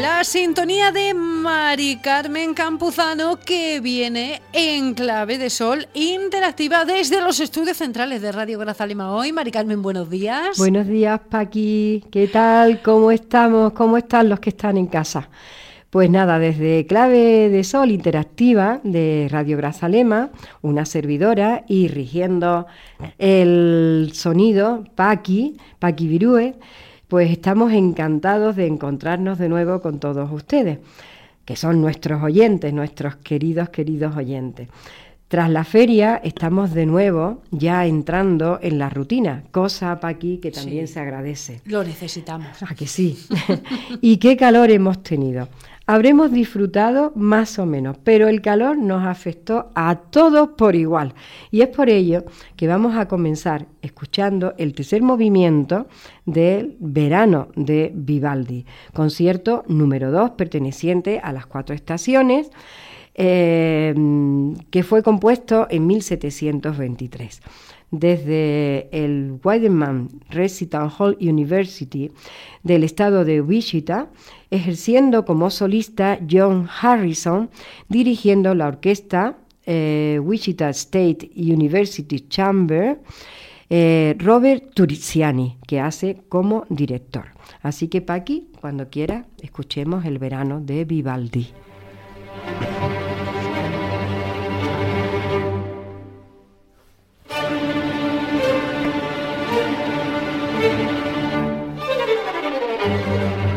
La sintonía de Mari Carmen Campuzano que viene en clave de sol interactiva desde los estudios centrales de Radio Grazalema hoy. Mari Carmen, buenos días. Buenos días, Paqui. ¿Qué tal? ¿Cómo estamos? ¿Cómo están los que están en casa? Pues nada, desde Clave de Sol Interactiva de Radio Grazalema, una servidora y rigiendo el sonido, Paqui, Paqui Virúe, pues estamos encantados de encontrarnos de nuevo con todos ustedes, que son nuestros oyentes, nuestros queridos, queridos oyentes. Tras la feria estamos de nuevo ya entrando en la rutina, cosa para aquí que también se agradece. Lo necesitamos. Ah, que sí. y qué calor hemos tenido. Habremos disfrutado más o menos, pero el calor nos afectó a todos por igual. Y es por ello que vamos a comenzar escuchando el tercer movimiento del verano de Vivaldi, concierto número 2 perteneciente a las cuatro estaciones. Eh, que fue compuesto en 1723 desde el Weidemann Recital Hall University del estado de Wichita, ejerciendo como solista John Harrison, dirigiendo la orquesta eh, Wichita State University Chamber, eh, Robert Turiziani, que hace como director. Así que Paqui, cuando quiera, escuchemos el verano de Vivaldi. Música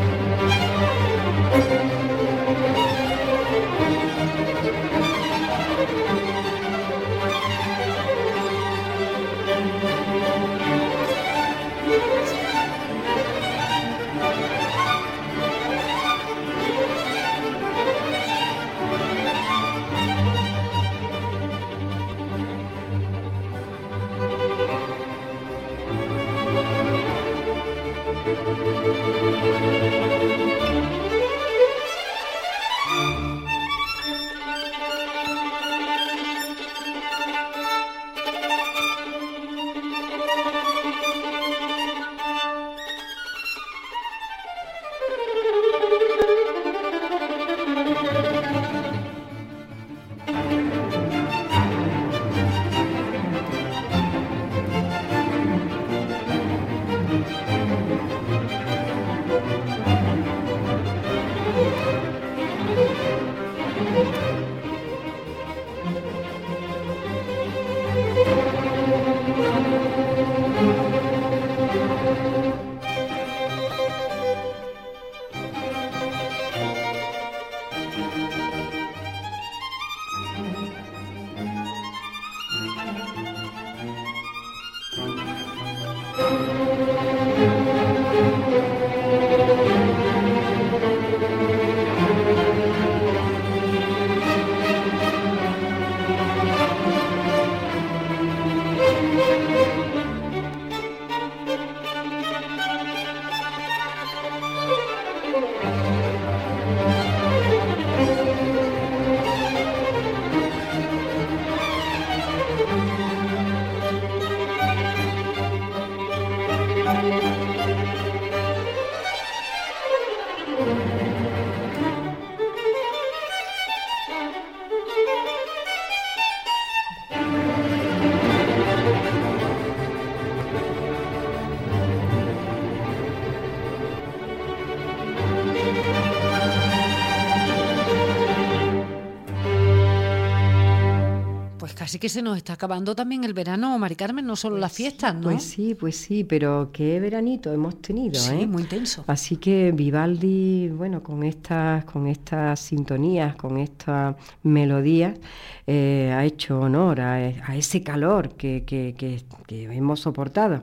Así que se nos está acabando también el verano, Mari Carmen, no solo las fiestas, ¿no? Pues sí, pues sí, pero qué veranito hemos tenido, sí, ¿eh? muy intenso. Así que Vivaldi, bueno, con estas, con estas sintonías, con estas melodías, eh, ha hecho honor a, ese calor que, que, que, que hemos soportado.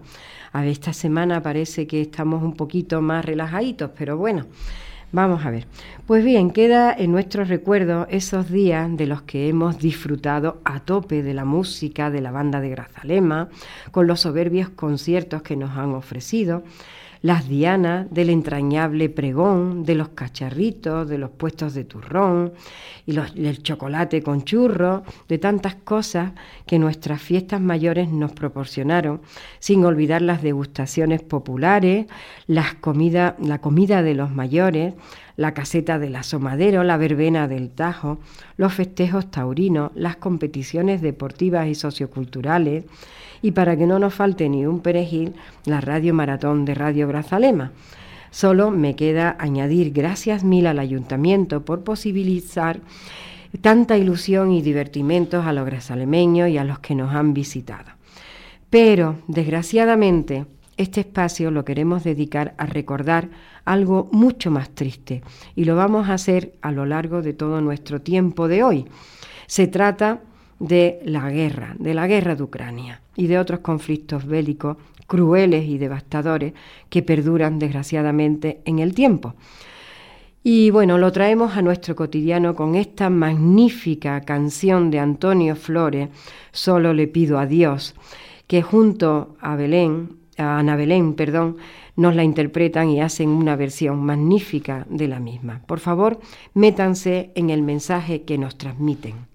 A esta semana parece que estamos un poquito más relajaditos, pero bueno. Vamos a ver. Pues bien, queda en nuestro recuerdo esos días de los que hemos disfrutado a tope de la música de la banda de Grazalema, con los soberbios conciertos que nos han ofrecido, las dianas, del entrañable pregón, de los cacharritos, de los puestos de turrón y los, el chocolate con churro, de tantas cosas que nuestras fiestas mayores nos proporcionaron, sin olvidar las degustaciones populares, las comida, la comida de los mayores, la caseta del asomadero, la verbena del Tajo, los festejos taurinos, las competiciones deportivas y socioculturales, y para que no nos falte ni un perejil, la radio maratón de Radio Grazalema. Solo me queda añadir gracias mil al ayuntamiento por posibilitar tanta ilusión y divertimentos a los grazalemeños y a los que nos han visitado. Pero, desgraciadamente, este espacio lo queremos dedicar a recordar algo mucho más triste y lo vamos a hacer a lo largo de todo nuestro tiempo de hoy. Se trata de la guerra, de la guerra de Ucrania y de otros conflictos bélicos crueles y devastadores que perduran desgraciadamente en el tiempo. Y bueno, lo traemos a nuestro cotidiano con esta magnífica canción de Antonio Flores, Solo le pido a Dios, que junto a Belén, a Ana Belén, perdón, nos la interpretan y hacen una versión magnífica de la misma. Por favor, métanse en el mensaje que nos transmiten.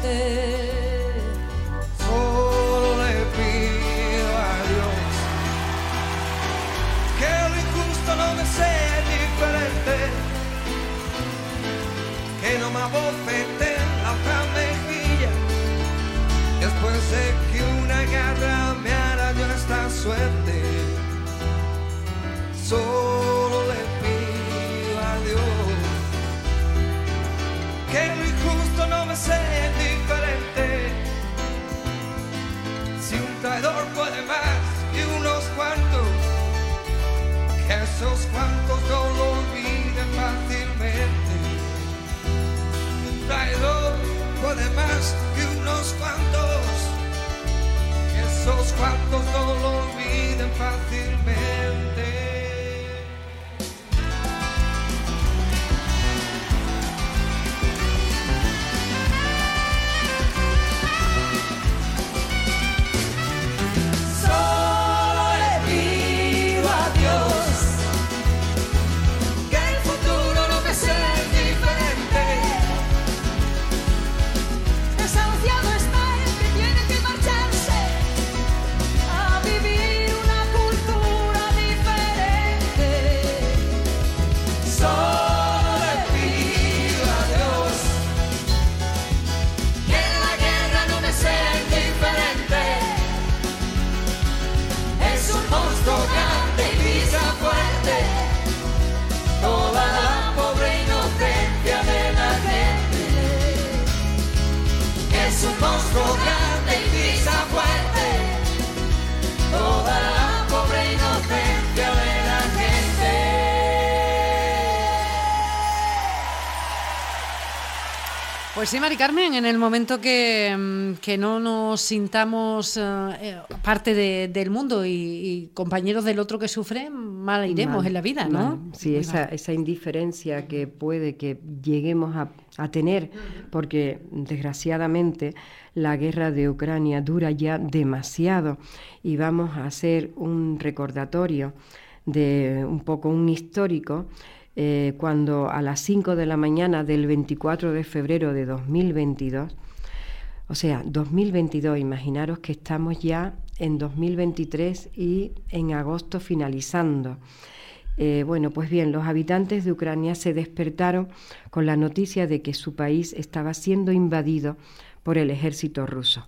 te no lo olvida fácilmente. Un traidor puede más que unos cuantos, esos cuantos no lo olviden fácilmente. Pues sí, Mari Carmen, en el momento que, mm, no nos sintamos eh, eh, parte del mundo y, compañeros del otro que sufre, mal iremos en la vida, ¿no? Sí, esa, esa, indiferencia que puede que lleguemos a, a tener, porque desgraciadamente la guerra de Ucrania dura ya demasiado y vamos a hacer un recordatorio de un poco un histórico eh, cuando a las 5 de la mañana del 24 de febrero de 2022, o sea, 2022, imaginaros que estamos ya en 2023 y en agosto finalizando. Eh, bueno, pues bien, los habitantes de Ucrania se despertaron con la noticia de que su país estaba siendo invadido por el ejército ruso.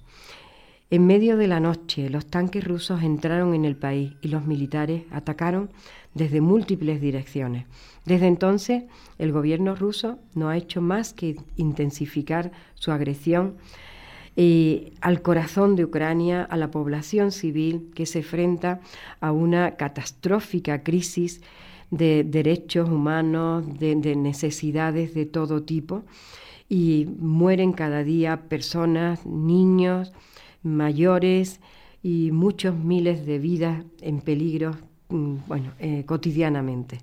En medio de la noche, los tanques rusos entraron en el país y los militares atacaron desde múltiples direcciones. Desde entonces, el gobierno ruso no ha hecho más que intensificar su agresión eh, al corazón de Ucrania, a la población civil que se enfrenta a una catastrófica crisis de derechos humanos, de, necesidades de todo tipo, y mueren cada día personas, niños, mayores y muchos miles de vidas en peligro, mm, bueno, eh, cotidianamente.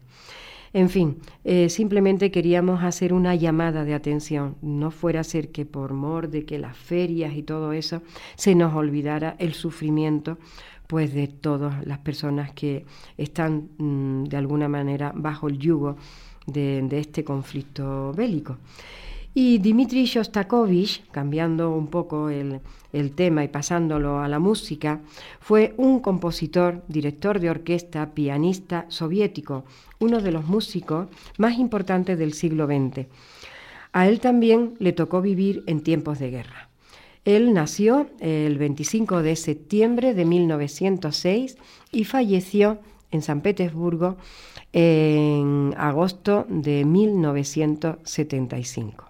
En fin, eh, simplemente queríamos hacer una llamada de atención. No fuera a ser que por mor de que las ferias y todo eso se nos olvidara el sufrimiento pues de todas las personas que están mm, de alguna manera bajo el yugo de, este conflicto bélico. Y Dmitri Shostakovich, cambiando un poco el, tema y pasándolo a la música, fue un compositor, director de orquesta, pianista soviético, uno de los músicos más importantes del siglo XX. A él también le tocó vivir en tiempos de guerra. Él nació el 25 de septiembre de 1906 y falleció en San Petersburgo en agosto de 1975.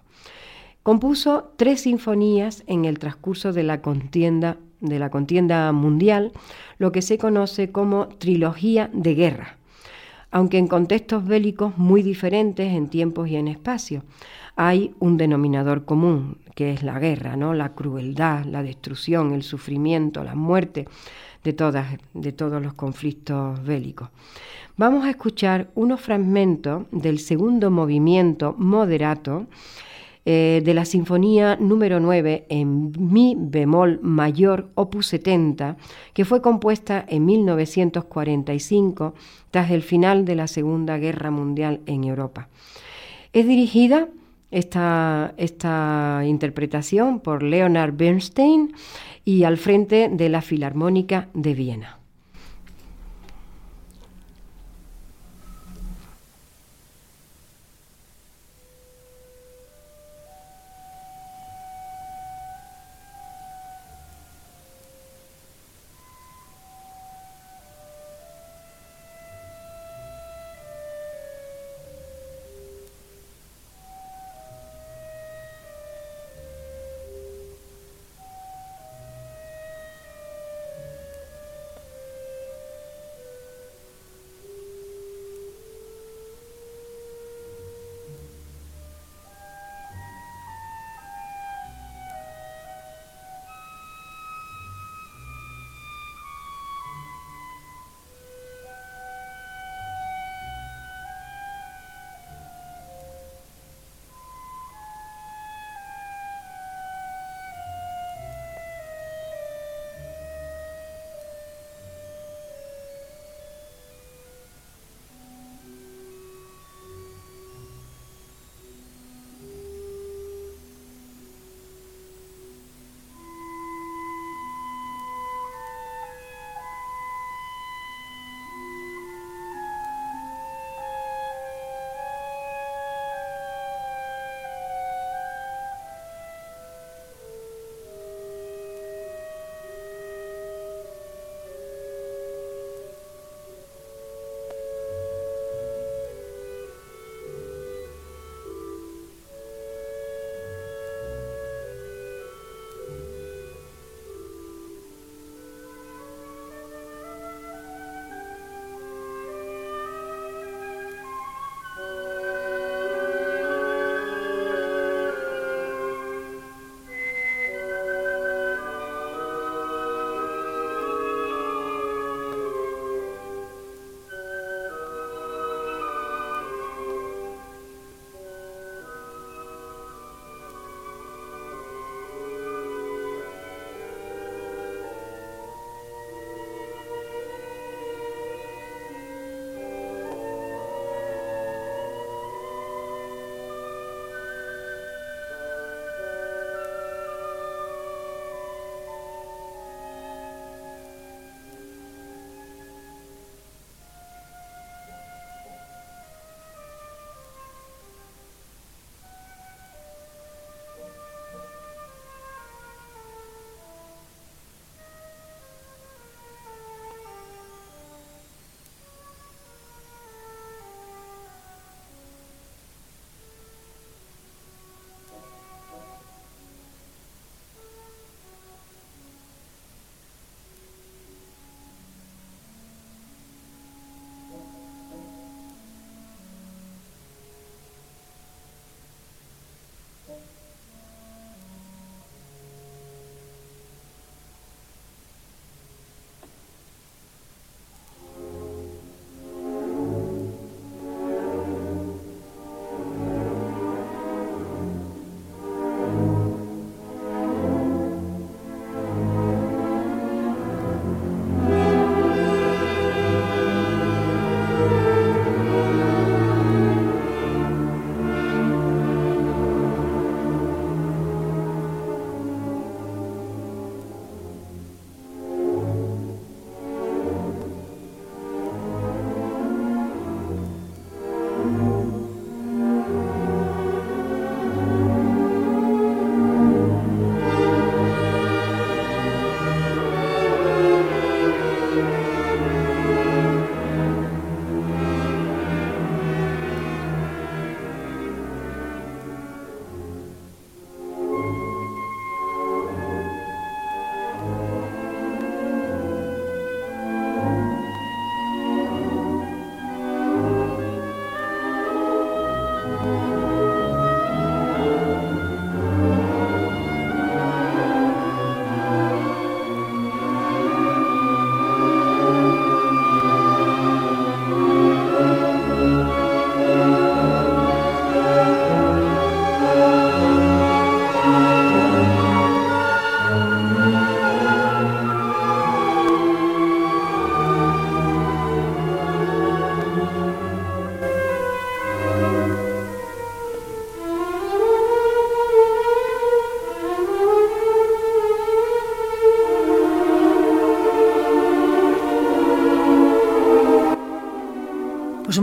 Compuso tres sinfonías en el transcurso de la contienda, de la contienda mundial, lo que se conoce como trilogía de guerra, aunque en contextos bélicos muy diferentes en tiempos y en espacio hay un denominador común, que es la guerra, ¿no? La crueldad, la destrucción, el sufrimiento, la muerte de, todas, de todos los conflictos bélicos. Vamos a escuchar unos fragmentos del segundo movimiento moderato eh, de la Sinfonía número 9 en Mi bemol mayor, opus 70, que fue compuesta en 1945 tras el final de la Segunda Guerra Mundial en Europa. Es dirigida esta, esta interpretación por Leonard Bernstein y al frente de la Filarmónica de Viena.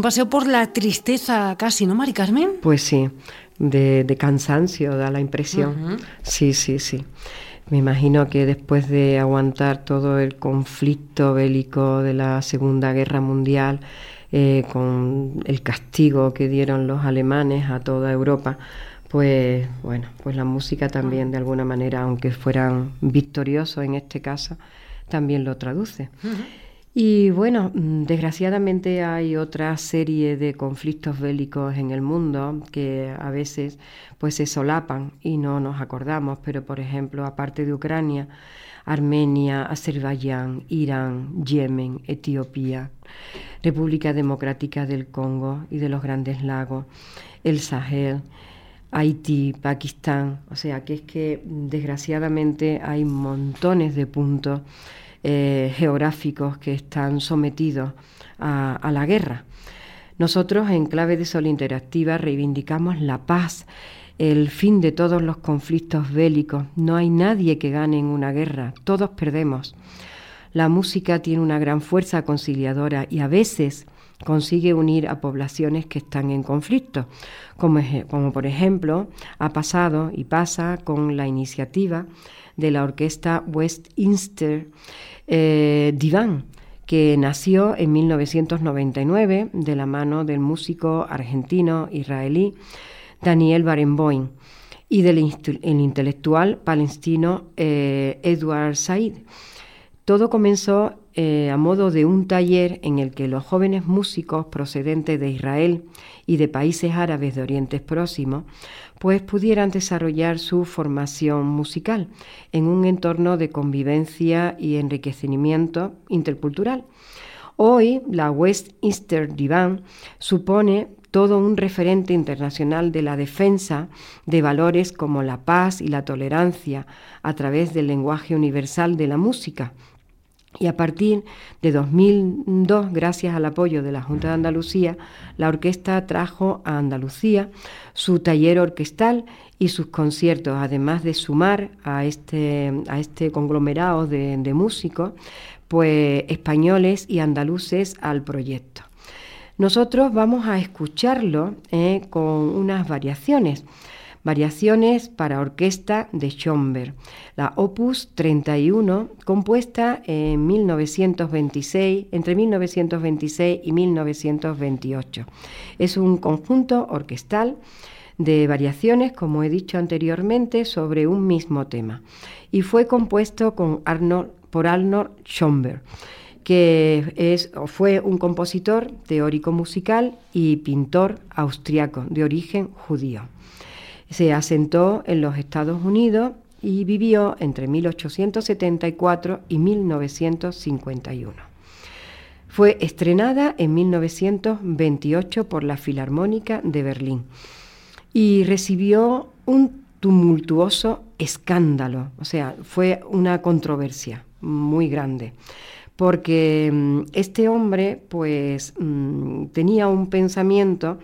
Paseo por la tristeza casi, ¿no, Mari Carmen? Pues sí, de, cansancio da la impresión. Sí, sí, sí. Me imagino que después de aguantar todo el conflicto bélico de la Segunda Guerra Mundial, eh, con el castigo que dieron los alemanes a toda Europa, pues bueno, pues la música también de alguna manera, aunque fueran victoriosos en este caso, también lo traduce. Y bueno, mm, desgraciadamente hay otra serie de conflictos bélicos en el mundo que a veces pues se solapan y no nos acordamos, pero por ejemplo, aparte de Ucrania, Armenia, Azerbaiyán, Irán, Yemen, Etiopía, República Democrática del Congo y de los Grandes Lagos, el Sahel, Haití, Pakistán, o sea que es que desgraciadamente hay montones de puntos eh, geográficos que están sometidos a, la guerra. Nosotros en clave de Sol Interactiva reivindicamos la paz, el fin de todos los conflictos bélicos. No hay nadie que gane en una guerra, todos perdemos. La música tiene una gran fuerza conciliadora y a veces consigue unir a poblaciones que están en conflicto, como, como por ejemplo ha pasado y pasa con la iniciativa de la orquesta Westminster eh, Divan, que nació en 1999 de la mano del músico argentino-israelí Daniel Barenboim y del intelectual palestino eh, Edward Said. Todo comenzó eh, a modo de un taller en el que los jóvenes músicos procedentes de Israel y de países árabes de Oriente Próximo pues pudieran desarrollar su formación musical en un entorno de convivencia y enriquecimiento intercultural. Hoy la Westminster Divan supone todo un referente internacional de la defensa de valores como la paz y la tolerancia a través del lenguaje universal de la música, y a partir de 2002, gracias al apoyo de la Junta de Andalucía, la orquesta trajo a Andalucía su taller orquestal y sus conciertos, además de sumar a este, a este conglomerado de, músicos, pues españoles y andaluces al proyecto. Nosotros vamos a escucharlo eh, con unas variaciones. Variaciones para orquesta de Schomberg, la Opus 31, compuesta en 1926, entre 1926 y 1928. Es un conjunto orquestal de variaciones, como he dicho anteriormente, sobre un mismo tema y fue compuesto por Arnold Schomberg que fue un compositor teórico musical y pintor austriaco de origen judío. Se asentó en los Estados Unidos y vivió entre 1874 y 1951. Fue estrenada en 1928 por la Filarmónica de Berlín y recibió un tumultuoso escándalo, o sea, fue una controversia muy grande, porque mm, este hombre pues mm, tenía un pensamiento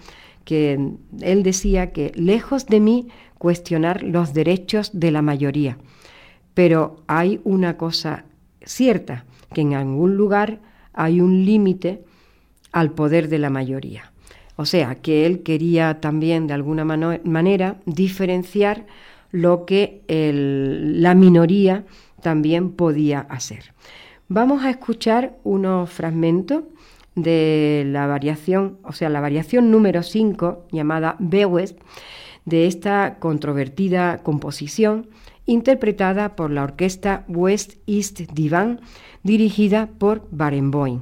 que él decía que lejos de mí cuestionar los derechos de la mayoría, pero hay una cosa cierta, que en algún lugar hay un límite al poder de la mayoría. O sea, que él quería también de alguna manera diferenciar lo que la minoría también podía hacer. Vamos a escuchar unos fragmentos de la variación, o sea, la variación número 5, llamada Bewes, de esta controvertida composición, interpretada por la orquesta West East Divan, dirigida por Barenboim.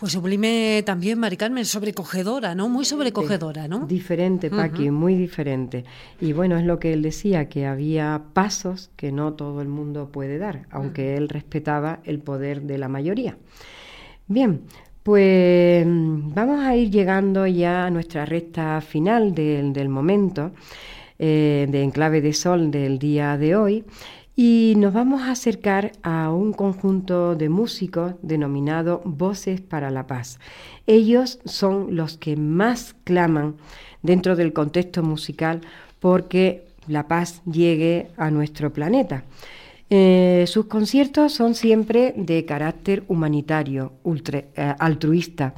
Pues sublime también, Mari Carmen, sobrecogedora, ¿no? Muy sobrecogedora, ¿no? Diferente, Paqui, muy diferente. Y bueno, es lo que él decía, que había pasos que no todo el mundo puede dar, aunque él respetaba el poder de la mayoría. Bien, pues vamos a ir llegando ya a nuestra recta final del, momento eh, de Enclave de Sol del día de hoy y nos vamos a acercar a un conjunto de músicos denominado Voces para la Paz. Ellos son los que más claman dentro del contexto musical porque la paz llegue a nuestro planeta. Eh, sus conciertos son siempre de carácter humanitario, eh, altruista,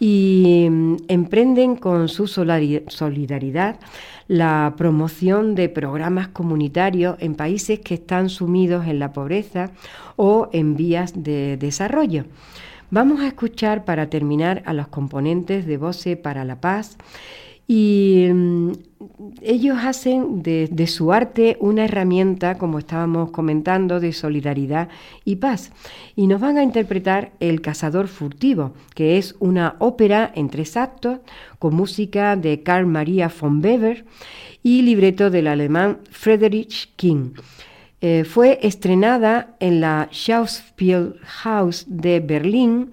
y mm, emprenden con su solidaridad la promoción de programas comunitarios en países que están sumidos en la pobreza o en vías de desarrollo. Vamos a escuchar para terminar a los componentes de Voce para la Paz y mm, ellos hacen de, su arte una herramienta, como estábamos comentando, de solidaridad y paz. Y nos van a interpretar El Cazador Furtivo, que es una ópera en tres actos con música de Carl Maria von Weber y libreto del alemán Friedrich King. Eh, fue estrenada en la Schauspielhaus de Berlín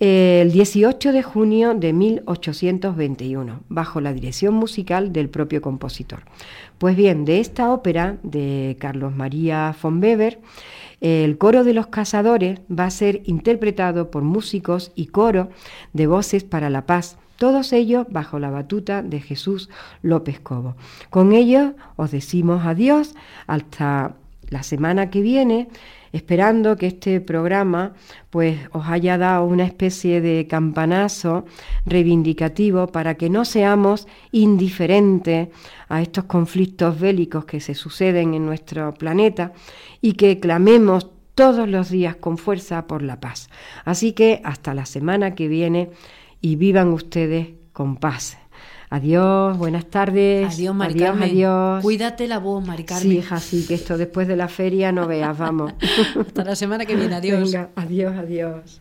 el 18 de junio de 1821, bajo la dirección musical del propio compositor. Pues bien, de esta ópera de Carlos María von Weber, el coro de los cazadores va a ser interpretado por músicos y coro de voces para la paz, todos ellos bajo la batuta de Jesús López Cobo. Con ellos os decimos adiós hasta la semana que viene esperando que este programa pues os haya dado una especie de campanazo reivindicativo para que no seamos indiferentes a estos conflictos bélicos que se suceden en nuestro planeta y que clamemos todos los días con fuerza por la paz. Así que hasta la semana que viene y vivan ustedes con paz. Adiós, buenas tardes. Adiós, Mari adiós, adiós. Cuídate la voz, Mari Sí, hija, sí, que esto después de la feria no veas, vamos. Hasta la semana que viene, adiós. Venga, adiós, adiós.